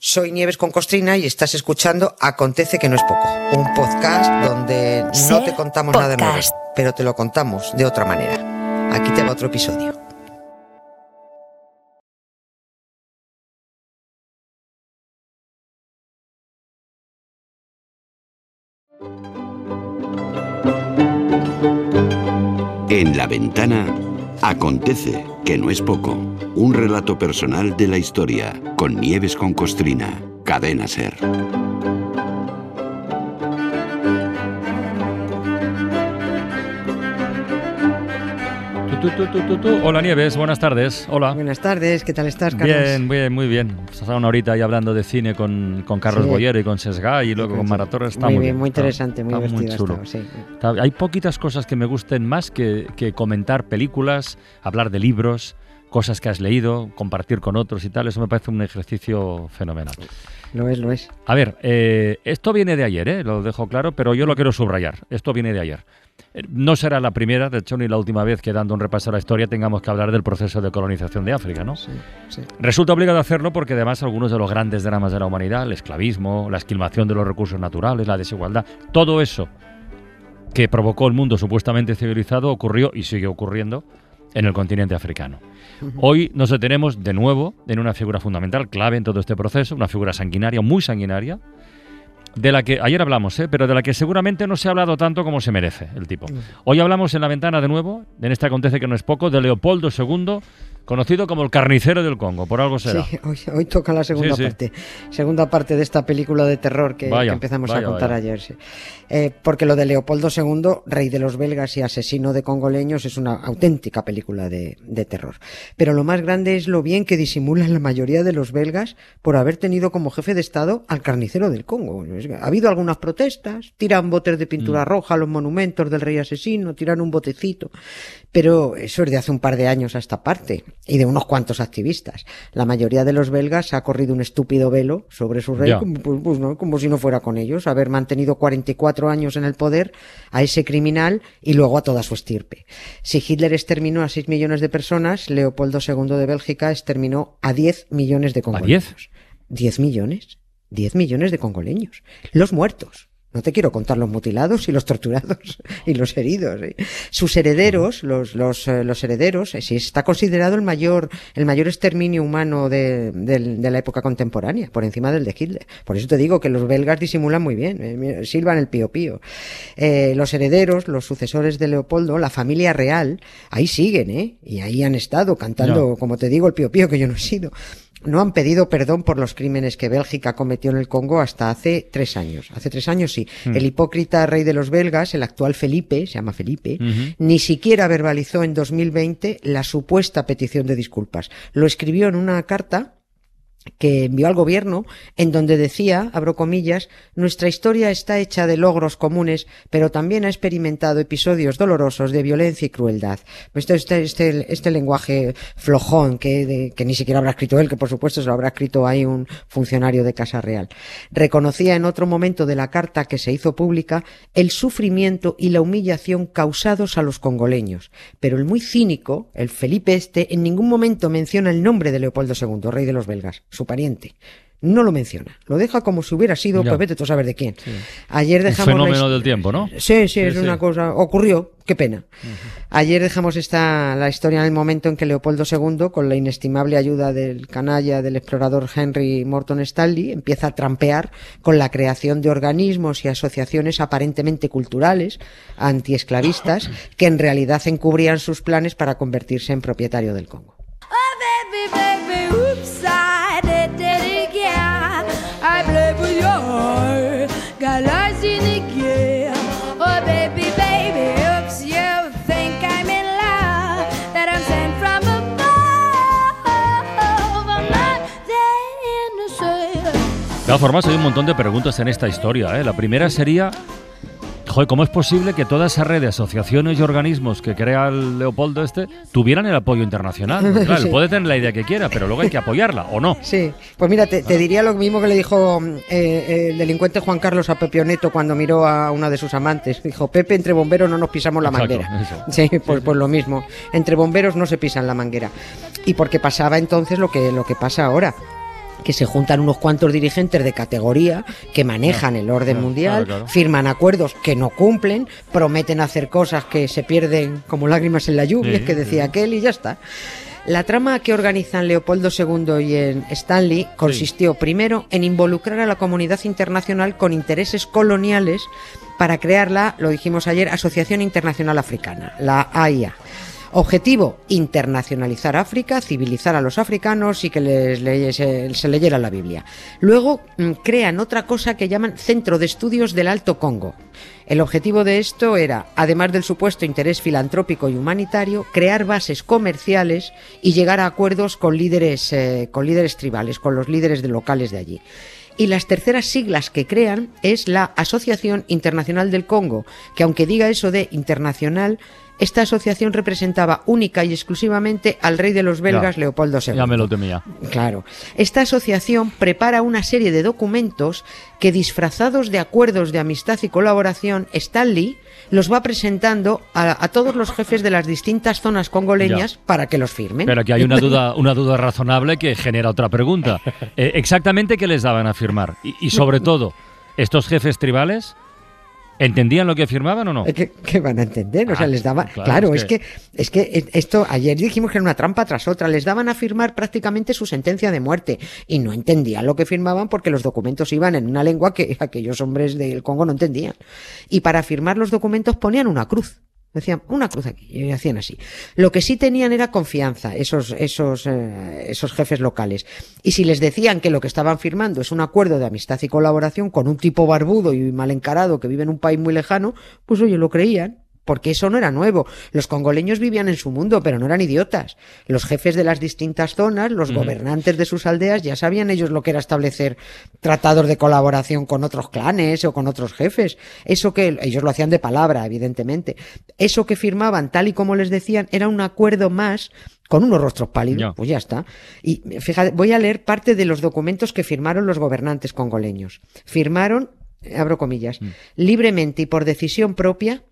Soy Nieves con Costrina y estás escuchando Acontece que no es poco, un podcast donde no te contamos nada nuevo, pero te lo contamos de otra manera. Aquí te va otro episodio. En la ventana acontece que no es poco. Un relato personal de la historia con Nieves con Costrina. Cadena Ser. Hola Nieves, buenas tardes. Hola. Buenas tardes, ¿qué tal estás, Carlos? Bien, bien, muy bien. Estás una horita ahí hablando de cine con, con Carlos Boyero y con Sesga y luego con Maratorres. Está muy, bien, muy interesante, muy divertido. hay poquitas cosas que me gusten más que, que comentar películas, hablar de libros, cosas que has leído, compartir con otros y tal. Eso me parece un ejercicio fenomenal. Lo es, lo es. A ver, eh, esto viene de ayer, ¿eh? lo dejo claro, pero yo lo quiero subrayar. Esto viene de ayer. Eh, no será la primera, de hecho, ni la última vez que dando un repaso a la historia tengamos que hablar del proceso de colonización de África, ¿no? Sí, sí. Resulta obligado hacerlo porque además algunos de los grandes dramas de la humanidad, el esclavismo, la esquilmación de los recursos naturales, la desigualdad, todo eso que provocó el mundo supuestamente civilizado ocurrió y sigue ocurriendo en el continente africano. Hoy nos detenemos de nuevo en una figura fundamental, clave en todo este proceso, una figura sanguinaria, muy sanguinaria, de la que ayer hablamos, ¿eh? pero de la que seguramente no se ha hablado tanto como se merece el tipo. Hoy hablamos en la ventana de nuevo, en este acontece que no es poco, de Leopoldo II, conocido como el carnicero del Congo, por algo será. Sí, hoy, toca la segunda parte, segunda parte de esta película de terror que, empezamos a contar ayer. Eh, porque lo de Leopoldo II, rey de los belgas y asesino de congoleños, es una auténtica película de, de terror. Pero lo más grande es lo bien que disimulan la mayoría de los belgas por haber tenido como jefe de Estado al carnicero del Congo. Ha habido algunas protestas, tiran botes de pintura mm. roja a los monumentos del rey asesino, tiran un botecito, pero eso es de hace un par de años a esta parte y de unos cuantos activistas. La mayoría de los belgas ha corrido un estúpido velo sobre su rey, como, pues, pues, ¿no? como si no fuera con ellos, haber mantenido 44 años en el poder a ese criminal y luego a toda su estirpe. Si Hitler exterminó a 6 millones de personas, Leopoldo II de Bélgica exterminó a 10 millones de congoleños. ¿A 10? ¿10 millones? 10 millones de congoleños. Los muertos. No te quiero contar los mutilados y los torturados y los heridos. ¿eh? Sus herederos, los, los, eh, los herederos, eh, sí, está considerado el mayor, el mayor exterminio humano de, de, la época contemporánea, por encima del de Hitler. Por eso te digo que los belgas disimulan muy bien, eh, silban el pío pío. Eh, los herederos, los sucesores de Leopoldo, la familia real, ahí siguen, ¿eh? Y ahí han estado cantando, como te digo, el pío pío que yo no he sido no han pedido perdón por los crímenes que Bélgica cometió en el Congo hasta hace tres años. Hace tres años sí. Hmm. El hipócrita rey de los belgas, el actual Felipe, se llama Felipe, ni siquiera verbalizó en 2020 la supuesta petición de disculpas. Lo escribió en una carta que envió al gobierno en donde decía, abro comillas, nuestra historia está hecha de logros comunes, pero también ha experimentado episodios dolorosos de violencia y crueldad. Este, este, este, este lenguaje flojón que, que ni siquiera habrá escrito él, que por supuesto se lo habrá escrito ahí un funcionario de Casa Real. Reconocía en otro momento de la carta que se hizo pública el sufrimiento y la humillación causados a los congoleños, pero el muy cínico, el Felipe este, en ningún momento menciona el nombre de Leopoldo II, rey de los belgas su pariente. No lo menciona, lo deja como si hubiera sido, pues vete tú a saber de quién. Ayer dejamos. Un fenómeno del tiempo, ¿no? Sí, sí, es una cosa. Ocurrió, qué pena. Ayer dejamos esta, la historia en el momento en que Leopoldo II, con la inestimable ayuda del canalla del explorador Henry Morton Stanley, empieza a trampear con la creación de organismos y asociaciones aparentemente culturales, antiesclavistas, que en realidad encubrían sus planes para convertirse en propietario del Congo. De todas formas, hay un montón de preguntas en esta historia. ¿eh? La primera sería, ¿cómo es posible que toda esa red de asociaciones y organismos que crea el Leopoldo este tuvieran el apoyo internacional? Claro, puede tener la idea que quiera, pero luego hay que apoyarla, ¿o no? Sí, pues mira, te, diría lo mismo que le dijo eh, el delincuente Juan Carlos a Pepe Oneto cuando miró a una de sus amantes. Dijo, Pepe, entre bomberos no nos pisamos la manguera. Sí, pues, pues lo mismo. Entre bomberos no se pisan la manguera. Y porque pasaba entonces lo que, lo que pasa ahora que se juntan unos cuantos dirigentes de categoría que manejan el orden mundial, firman acuerdos que no cumplen, prometen hacer cosas que se pierden como lágrimas en la lluvia, que decía aquel, y ya está. La trama que organizan Leopoldo II y en Stanley consistió primero en involucrar a la comunidad internacional con intereses coloniales para crear la, lo dijimos ayer, Asociación Internacional Africana, la AIA. Objetivo, internacionalizar África, civilizar a los africanos y que les, se leyera la Biblia. Luego mm, crean otra cosa que llaman Centro de Estudios del Alto Congo. El objetivo de esto era, además del supuesto interés filantrópico y humanitario, crear bases comerciales y llegar a acuerdos con líderes, eh, con líderes tribales, con los líderes de locales de allí y las terceras siglas que crean es la Asociación Internacional del Congo, que aunque diga eso de internacional, esta asociación representaba única y exclusivamente al rey de los belgas, Leopoldo II. Ya me lo temía. Claro. Esta asociación prepara una serie de documentos que, disfrazados de acuerdos de amistad y colaboración, Stanley los va presentando a, todos los jefes de las distintas zonas congoleñas para que los firmen. Pero aquí hay una duda, una duda razonable que genera otra pregunta. Eh, ¿Exactamente qué les daban a firmar? y sobre todo, ¿estos jefes tribales ¿Entendían lo que firmaban o no? ¿Qué, van a entender? O sea, ah, les daba. Claro, es, que... es, que... esto. Ayer dijimos que era una trampa tras otra. Les daban a firmar prácticamente su sentencia de muerte. Y no entendían lo que firmaban porque los documentos iban en una lengua que aquellos hombres del Congo no entendían. Y para firmar los documentos ponían una cruz. Decían, una cruz aquí, y hacían así. Lo que sí tenían era confianza, esos, esos, eh, esos jefes locales. Y si les decían que lo que estaban firmando es un acuerdo de amistad y colaboración con un tipo barbudo y mal encarado que vive en un país muy lejano, pues oye, lo creían porque eso no era nuevo. Los congoleños vivían en su mundo, pero no eran idiotas. Los jefes de las distintas zonas, los gobernantes de sus aldeas, ya sabían ellos lo que era establecer tratados de colaboración con otros clanes o con otros jefes. Eso que ellos lo hacían de palabra, evidentemente. Eso que firmaban, tal y como les decían, era un acuerdo más con unos rostros pálidos, pues ya está. Y fíjate, voy a leer parte de los documentos que firmaron los gobernantes congoleños. Firmaron, abro comillas, mm. libremente y por decisión propia,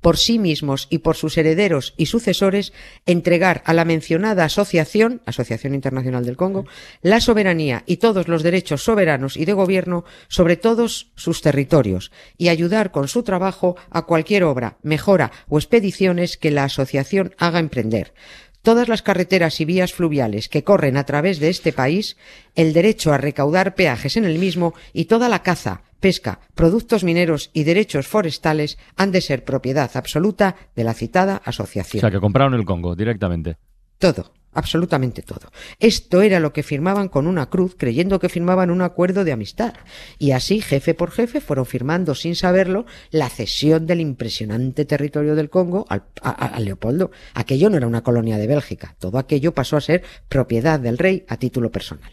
por sí mismos y por sus herederos y sucesores, entregar a la mencionada asociación, Asociación Internacional del Congo, la soberanía y todos los derechos soberanos y de gobierno sobre todos sus territorios y ayudar con su trabajo a cualquier obra, mejora o expediciones que la asociación haga emprender. Todas las carreteras y vías fluviales que corren a través de este país, el derecho a recaudar peajes en el mismo y toda la caza, pesca, productos mineros y derechos forestales han de ser propiedad absoluta de la citada asociación. O sea, que compraron el Congo directamente. Todo, absolutamente todo. Esto era lo que firmaban con una cruz, creyendo que firmaban un acuerdo de amistad. Y así, jefe por jefe, fueron firmando sin saberlo la cesión del impresionante territorio del Congo al, a Leopoldo. Aquello no era una colonia de Bélgica, todo aquello pasó a ser propiedad del rey a título personal.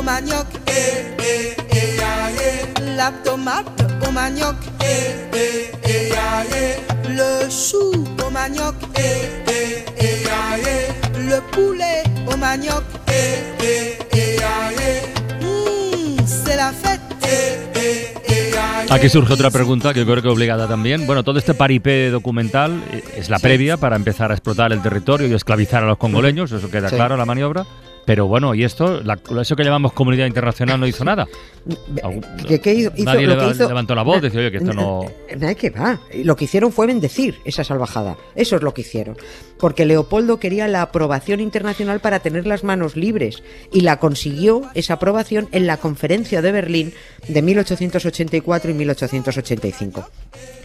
Au manioc eh eh eh aye La tomate au manioc eh eh eh aye Le chou au manioc eh eh eh aye Le poulet au manioc eh eh eh aye mmh, C'est la fête eh eh Aquí surge otra pregunta que yo creo que obligada también. Bueno, todo este paripé documental eh, es la previa para empezar a explotar el territorio y esclavizar a los congoleños, eso queda claro, la maniobra. Pero bueno, ¿y esto? eso que llamamos comunidad internacional no hizo nada. Nadie levantó la voz, decía, oye, que esto no... Nada que va. Lo que hicieron fue bendecir esa salvajada. Eso es lo que hicieron. Porque Leopoldo quería la aprobación internacional para tener las manos libres. Y la consiguió, esa aprobación, en la conferencia de Berlín de 1884 y 1885.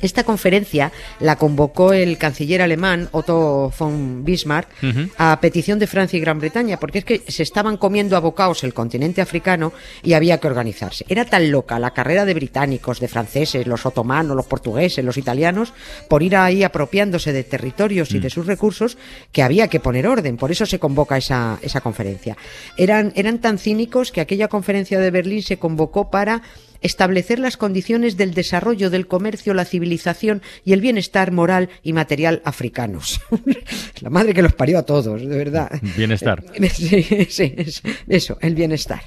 Esta conferencia la convocó el canciller alemán Otto von Bismarck a petición de Francia y Gran Bretaña, porque es que se estaban comiendo a bocaos el continente africano y había que organizarse. Era tan loca la carrera de británicos, de franceses, los otomanos, los portugueses, los italianos, por ir ahí apropiándose de territorios y de mm. sus recursos, que había que poner orden. Por eso se convoca esa, esa conferencia. Eran, eran tan cínicos que aquella conferencia de Berlín se convocó para establecer las condiciones del desarrollo del comercio, la civilización y el bienestar moral y material africanos. la madre que los parió a todos, de verdad. Bienestar. Sí, sí, eso, el bienestar.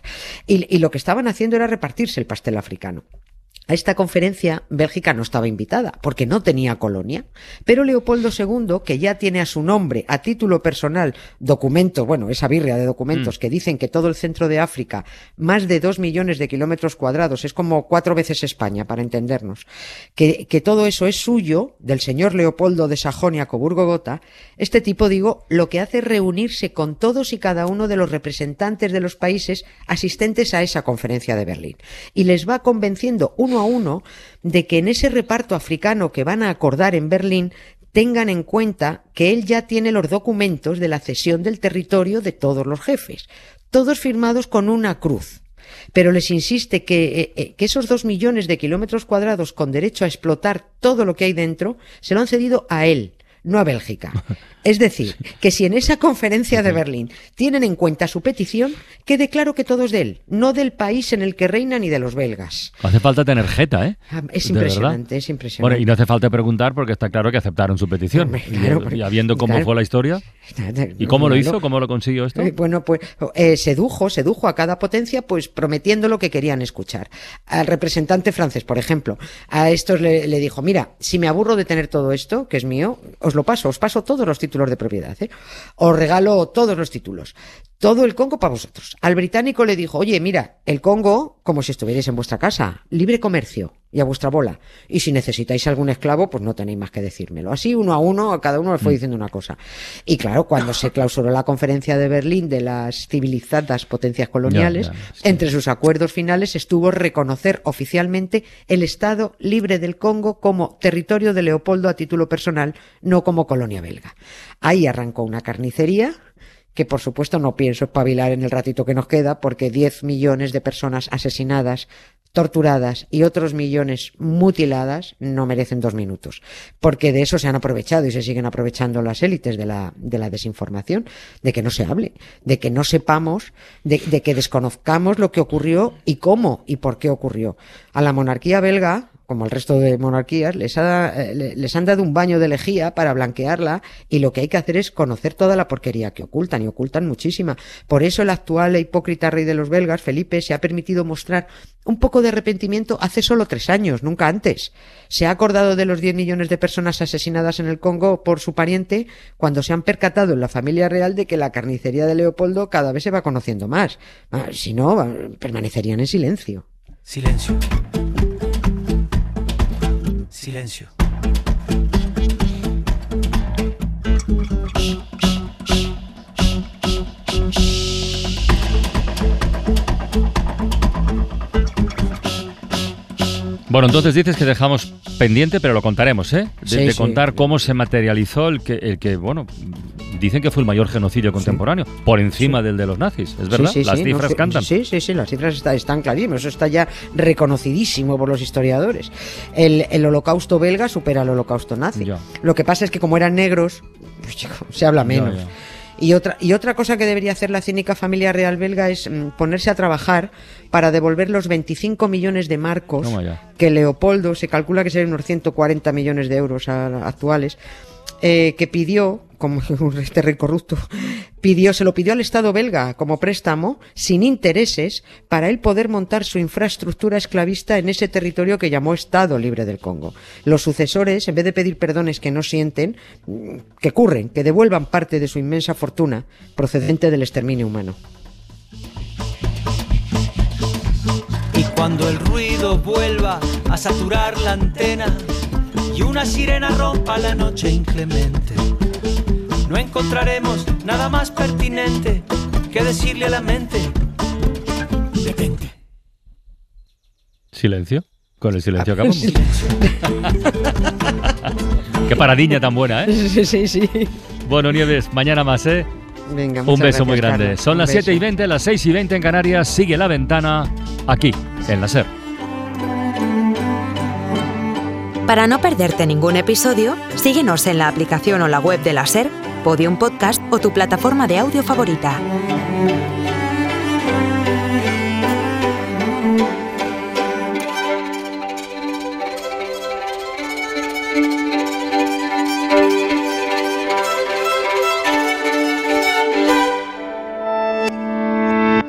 y lo que estaban haciendo era repartirse el pastel africano. A esta conferencia Bélgica no estaba invitada porque no tenía colonia, pero Leopoldo II, que ya tiene a su nombre, a título personal, documentos, bueno, esa birria de documentos mm. que dicen que todo el centro de África, más de dos millones de kilómetros cuadrados, es como cuatro veces España, para entendernos, que, que todo eso es suyo, del señor Leopoldo de Sajonia-Coburgo-Gotha, este tipo, digo, lo que hace es reunirse con todos y cada uno de los representantes de los países asistentes a esa conferencia de Berlín y les va convenciendo uno a uno de que en ese reparto africano que van a acordar en Berlín tengan en cuenta que él ya tiene los documentos de la cesión del territorio de todos los jefes, todos firmados con una cruz. Pero les insiste que, eh, eh, que, esos dos millones de kilómetros cuadrados con derecho a explotar todo lo que hay dentro se lo han cedido a él, no a Bélgica. Es decir, que si en esa conferencia de Berlín tienen en cuenta su petición, quede claro que todo es de él, no del país en el que reina ni de los belgas. Hace falta tener jeta, ¿eh? Ah, es impresionante, es impresionante. Bueno, y no hace falta preguntar porque está claro que aceptaron su petición. y, habiendo cómo fue la historia. ¿Y cómo lo hizo? ¿Cómo lo consiguió esto? Eh, bueno, pues eh, sedujo, sedujo a cada potencia, pues prometiendo lo que querían escuchar. Al representante francés, por ejemplo, a estos le, le dijo, mira, si me aburro de tener todo esto, que es mío, os lo paso, os paso todos los títulos de propiedad. ¿eh? Os regalo todos los títulos. Todo el Congo para vosotros. Al británico le dijo, oye, mira, el Congo, como si estuvierais en vuestra casa, libre comercio y a vuestra bola. Y si necesitáis algún esclavo, pues no tenéis más que decírmelo. Así, uno a uno, a cada uno le fue mm. diciendo una cosa. Y claro, cuando se clausuró la conferencia de Berlín de las civilizadas potencias coloniales, entre sus acuerdos finales estuvo reconocer oficialmente el Estado libre del Congo como territorio de Leopoldo a título personal, no como colonia belga. Ahí arrancó una carnicería que por supuesto no pienso espabilar en el ratito que nos queda, porque 10 millones de personas asesinadas, torturadas y otros millones mutiladas no merecen dos minutos, porque de eso se han aprovechado y se siguen aprovechando las élites de la, de la desinformación, de que no se hable, de que no sepamos, de, de que desconozcamos lo que ocurrió y cómo y por qué ocurrió. A la monarquía belga, como al resto de monarquías, les, ha, eh, les han dado un baño de lejía para blanquearla y lo que hay que hacer es conocer toda la porquería que ocultan y ocultan muchísima. Por eso el actual e hipócrita rey de los belgas, Felipe, se ha permitido mostrar un poco de arrepentimiento hace solo tres años, nunca antes. Se ha acordado de los 10 millones de personas asesinadas en el Congo por su pariente cuando se han percatado en la familia real de que la carnicería de Leopoldo cada vez se va conociendo más. Ah, si no, permanecerían en silencio. Silencio silencio. Bueno, entonces dices que dejamos pendiente, pero lo contaremos, ¿eh? De, contar cómo se materializó el que, el que, bueno, dicen que fue el mayor genocidio contemporáneo, por encima del de los nazis, ¿es verdad? las cifras cantan. Sí, sí, sí, las cifras están clarísimas, eso está ya reconocidísimo por los historiadores. El, holocausto belga supera al holocausto nazi. Lo que pasa es que como eran negros, pues, se habla menos. Y otra, y otra cosa que debería hacer la cínica familia real belga es mm, ponerse a trabajar para devolver los 25 millones de marcos que Leopoldo, se calcula que serían unos 140 millones de euros actuales, eh, que pidió, como este rey corrupto, pidió, se lo pidió al Estado belga como préstamo, sin intereses, para él poder montar su infraestructura esclavista en ese territorio que llamó Estado Libre del Congo. Los sucesores, en vez de pedir perdones que no sienten, mm, que curren, que devuelvan parte de su inmensa fortuna procedente del exterminio humano. Y cuando el ruido vuelva a saturar la antena, y una sirena rompa la noche inclemente. No encontraremos nada más pertinente que decirle a la mente, detente. Silencio. Con el silencio acabamos. Qué paradiña tan buena, ¿eh? Sí, sí, sí. Bueno, Nieves, mañana más, ¿eh? Venga, Un beso muy grande. Son las 7 y 20, las 6 y 20 en Canarias. Sigue la ventana aquí, en la SER. Para no perderte ningún episodio, síguenos en la aplicación o la web de la SER, Podium Podcast o tu plataforma de audio favorita.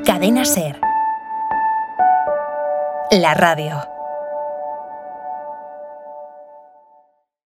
Cadena Ser. La radio.